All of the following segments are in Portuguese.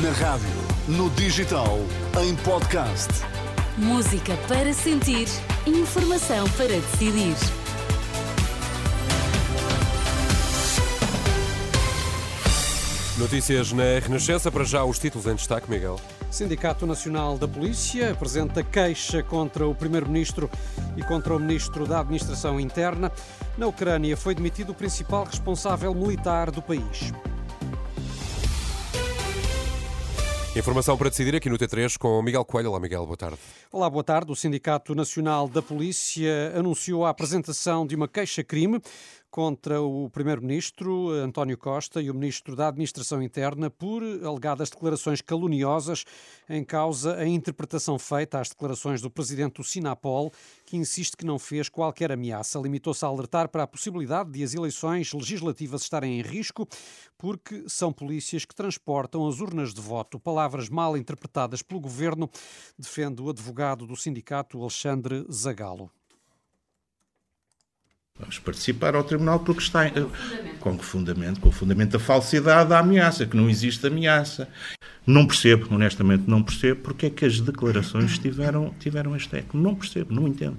Na rádio, no digital, em podcast. Música para sentir, informação para decidir. Notícias na Renascença, para já os títulos em destaque, Miguel. Sindicato Nacional da Polícia apresenta queixa contra o Primeiro-Ministro e contra o Ministro da Administração Interna. Na Ucrânia foi demitido o principal responsável militar do país. Informação para decidir aqui no T3 com Miguel Coelho. Olá, Miguel, boa tarde. Olá, boa tarde. O Sindicato Nacional da Polícia anunciou a apresentação de uma queixa-crime contra o Primeiro-Ministro António Costa e o Ministro da Administração Interna por alegadas declarações caluniosas em causa a interpretação feita às declarações do Presidente do Sinapol, que insiste que não fez qualquer ameaça. Limitou-se a alertar para a possibilidade de as eleições legislativas estarem em risco porque são polícias que transportam as urnas de voto. Palavras mal interpretadas pelo Governo, defende o advogado do sindicato Alexandre Zagalo. Vamos participar ao tribunal porque está em, com que fundamento? Com o fundamento da falsidade da ameaça, que não existe ameaça. Não percebo, honestamente, não percebo porque é que as declarações tiveram, tiveram este eco. Não percebo, não entendo.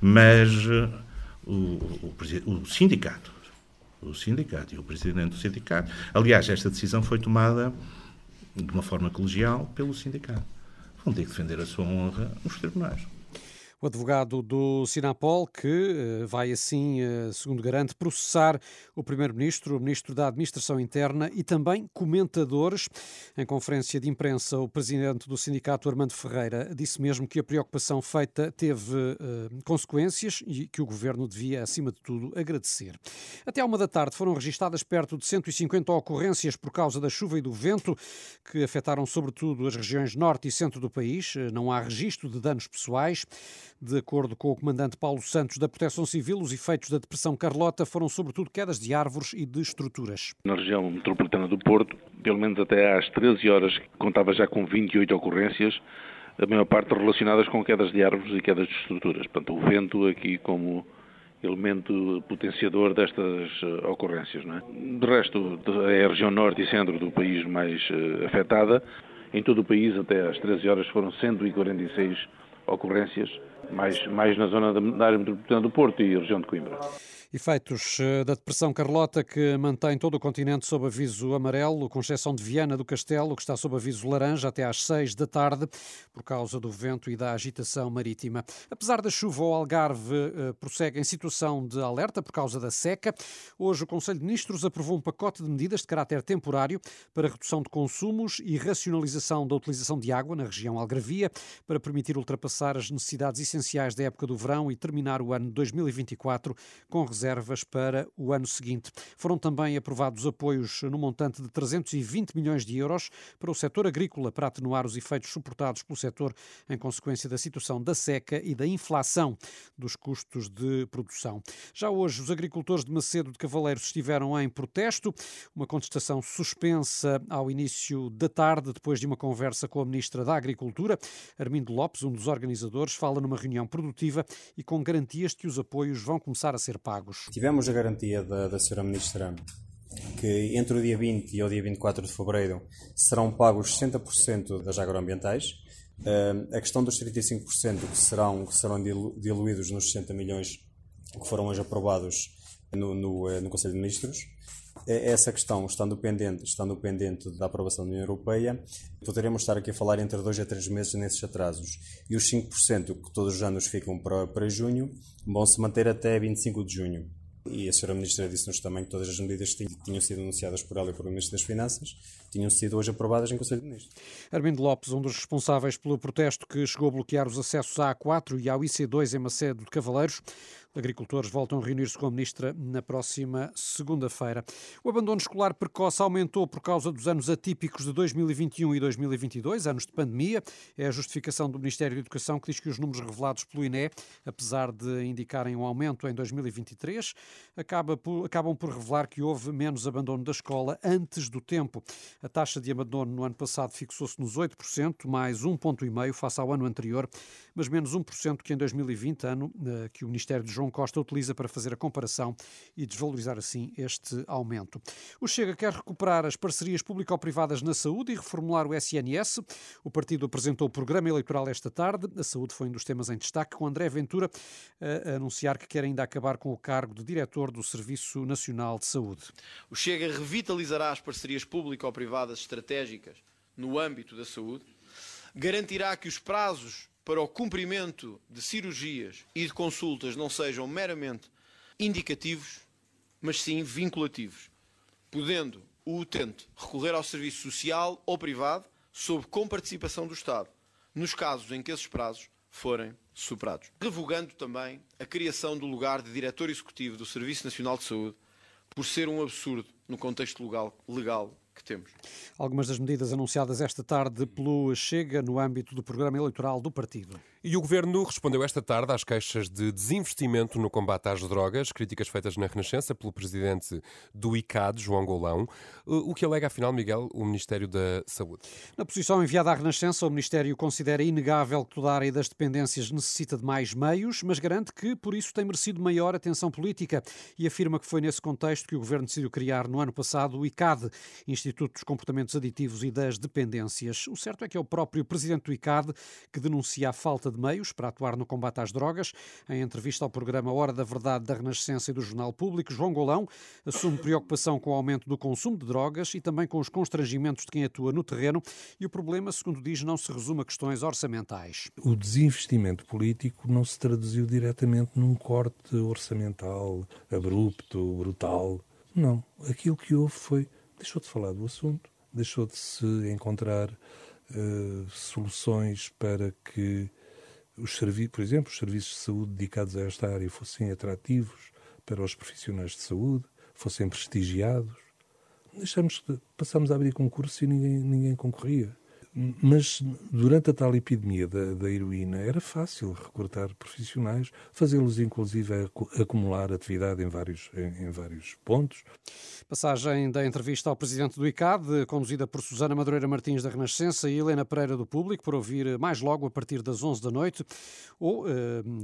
Mas uh, o, o, o, sindicato, o sindicato e o presidente do sindicato, aliás, esta decisão foi tomada de uma forma colegial pelo sindicato. Vão ter que defender a sua honra nos tribunais o advogado do Sinapol, que eh, vai assim, eh, segundo garante, processar o Primeiro-Ministro, o Ministro da Administração Interna e também comentadores. Em conferência de imprensa, o Presidente do Sindicato, Armando Ferreira, disse mesmo que a preocupação feita teve uh, consequências e que o Governo devia, acima de tudo, agradecer. Até à uma da tarde foram registadas perto de 150 ocorrências por causa da chuva e do vento, que afetaram sobretudo as regiões norte e centro do país. Não há registro de danos pessoais. De acordo com o comandante Paulo Santos da Proteção Civil, os efeitos da Depressão Carlota foram sobretudo quedas de árvores e de estruturas. Na região metropolitana do Porto, pelo menos até às 13 horas, contava já com 28 ocorrências, a maior parte relacionadas com quedas de árvores e quedas de estruturas. Portanto, o vento aqui como elemento potenciador destas eh, ocorrências. Não é? De resto, é a região norte e centro do país mais uh, afetada. Em todo o país, até às 13 horas, foram 146 ocorrências mais, mais na zona da área metropolitana do Porto e região de Coimbra. Efeitos eh, da depressão Carlota, que mantém todo o continente sob aviso amarelo, com exceção de Viana do Castelo, que está sob aviso laranja até às 6 da tarde, por causa do vento e da agitação marítima. Apesar da chuva, o Algarve eh, prossegue em situação de alerta por causa da seca. Hoje, o Conselho de Ministros aprovou um pacote de medidas de caráter temporário para redução de consumos e racionalização da utilização de água na região algarvia, para permitir ultrapassar as necessidades essenciais da época do verão e terminar o ano 2024 com reservas para o ano seguinte. Foram também aprovados apoios no montante de 320 milhões de euros para o setor agrícola para atenuar os efeitos suportados pelo setor em consequência da situação da seca e da inflação dos custos de produção. Já hoje, os agricultores de Macedo de Cavaleiros estiveram em protesto, uma contestação suspensa ao início da tarde, depois de uma conversa com a Ministra da Agricultura. Armindo Lopes, um dos organizadores, fala numa reunião produtiva e com garantias de que os apoios vão começar a ser pagos. Tivemos a garantia da, da Sra. Ministra que entre o dia 20 e o dia 24 de fevereiro serão pagos 60% das agroambientais. Uh, a questão dos 35% que serão, que serão diluídos nos 60 milhões que foram hoje aprovados no, no, eh, no Conselho de Ministros. Essa questão, estando pendente, estando pendente da aprovação da União Europeia, poderemos estar aqui a falar entre dois a três meses nesses atrasos. E os 5% que todos os anos ficam para, para junho vão se manter até 25 de junho. E a Sra. Ministra disse-nos também que todas as medidas que tinham sido anunciadas por ela e por o Ministro das Finanças tinham sido hoje aprovadas em Conselho de Ministros. Armindo Lopes, um dos responsáveis pelo protesto que chegou a bloquear os acessos à A4 e ao IC2 em Macedo de Cavaleiros, Agricultores voltam a reunir-se com a Ministra na próxima segunda-feira. O abandono escolar precoce aumentou por causa dos anos atípicos de 2021 e 2022, anos de pandemia. É a justificação do Ministério da Educação que diz que os números revelados pelo INE, apesar de indicarem um aumento em 2023, acaba por, acabam por revelar que houve menos abandono da escola antes do tempo. A taxa de abandono no ano passado fixou-se nos 8%, mais um ponto e meio face ao ano anterior, mas menos 1% que em 2020, ano eh, que o Ministério dos João Costa utiliza para fazer a comparação e desvalorizar assim este aumento. O Chega quer recuperar as parcerias público-privadas na saúde e reformular o SNS. O partido apresentou o programa eleitoral esta tarde. A saúde foi um dos temas em destaque, com André Ventura a anunciar que quer ainda acabar com o cargo de diretor do Serviço Nacional de Saúde. O Chega revitalizará as parcerias público-privadas estratégicas no âmbito da saúde, garantirá que os prazos para o cumprimento de cirurgias e de consultas não sejam meramente indicativos, mas sim vinculativos, podendo o utente recorrer ao serviço social ou privado sob comparticipação do Estado, nos casos em que esses prazos forem superados. Revogando também a criação do lugar de diretor executivo do Serviço Nacional de Saúde, por ser um absurdo no contexto legal, legal que temos. Algumas das medidas anunciadas esta tarde pelo Chega no âmbito do programa eleitoral do partido. E o Governo respondeu esta tarde às queixas de desinvestimento no combate às drogas, críticas feitas na Renascença pelo presidente do ICAD, João Golão. O que alega, afinal, Miguel, o Ministério da Saúde? Na posição enviada à Renascença, o Ministério considera inegável que toda a área das dependências necessita de mais meios, mas garante que, por isso, tem merecido maior atenção política e afirma que foi nesse contexto que o Governo decidiu criar no ano passado o ICAD, Instituto dos Comportamentos Aditivos e das Dependências. O certo é que é o próprio presidente do ICAD que denuncia a falta de meios para atuar no combate às drogas. Em entrevista ao programa Hora da Verdade da Renascença e do Jornal Público, João Golão assume preocupação com o aumento do consumo de drogas e também com os constrangimentos de quem atua no terreno. E o problema, segundo diz, não se resume a questões orçamentais. O desinvestimento político não se traduziu diretamente num corte orçamental abrupto, brutal. Não. Aquilo que houve foi deixou de falar do assunto, deixou de se encontrar uh, soluções para que os serviços, por exemplo, os serviços de saúde dedicados a esta área fossem atrativos para os profissionais de saúde, fossem prestigiados. Deixamos, passamos a abrir concurso e ninguém, ninguém concorria. Mas durante a tal epidemia da, da heroína era fácil recrutar profissionais, fazê-los inclusive acumular atividade em vários, em, em, vários pontos. Passagem da entrevista ao presidente do ICAD, conduzida por Susana Madureira Martins da Renascença e Helena Pereira do Público, por ouvir mais logo a partir das 11 da noite ou uh,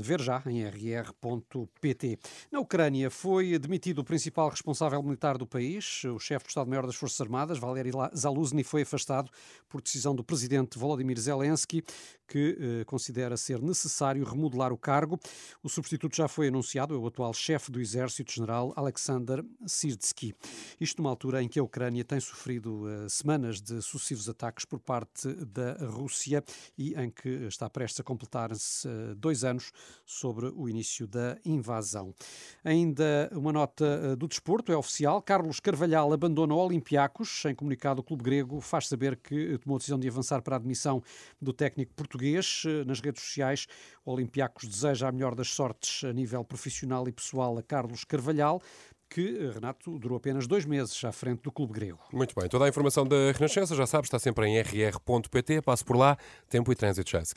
ver já em rr.pt. Na Ucrânia foi demitido o principal responsável militar do país, o chefe do Estado-Maior das Forças Armadas, Valery Zaluzny, foi afastado por decisão do presidente Volodymyr Zelensky, que eh, considera ser necessário remodelar o cargo. O substituto já foi anunciado, é o atual chefe do Exército, general Alexander Sirsky. Isto numa altura em que a Ucrânia tem sofrido eh, semanas de sucessivos ataques por parte da Rússia e em que está prestes a completar-se eh, dois anos sobre o início da invasão. Ainda uma nota eh, do desporto, é oficial. Carlos Carvalhal abandona o Olympiacos. Em comunicado, o clube grego faz saber que tomou a decisão de avançar para a admissão do técnico português. Nas redes sociais, o Olympiacos deseja a melhor das sortes a nível profissional e pessoal a Carlos Carvalhal que, Renato, durou apenas dois meses à frente do clube grego. Muito bem. Toda a informação da Renascença, já sabe, está sempre em rr.pt. Passo por lá. Tempo e trânsito, Chesky.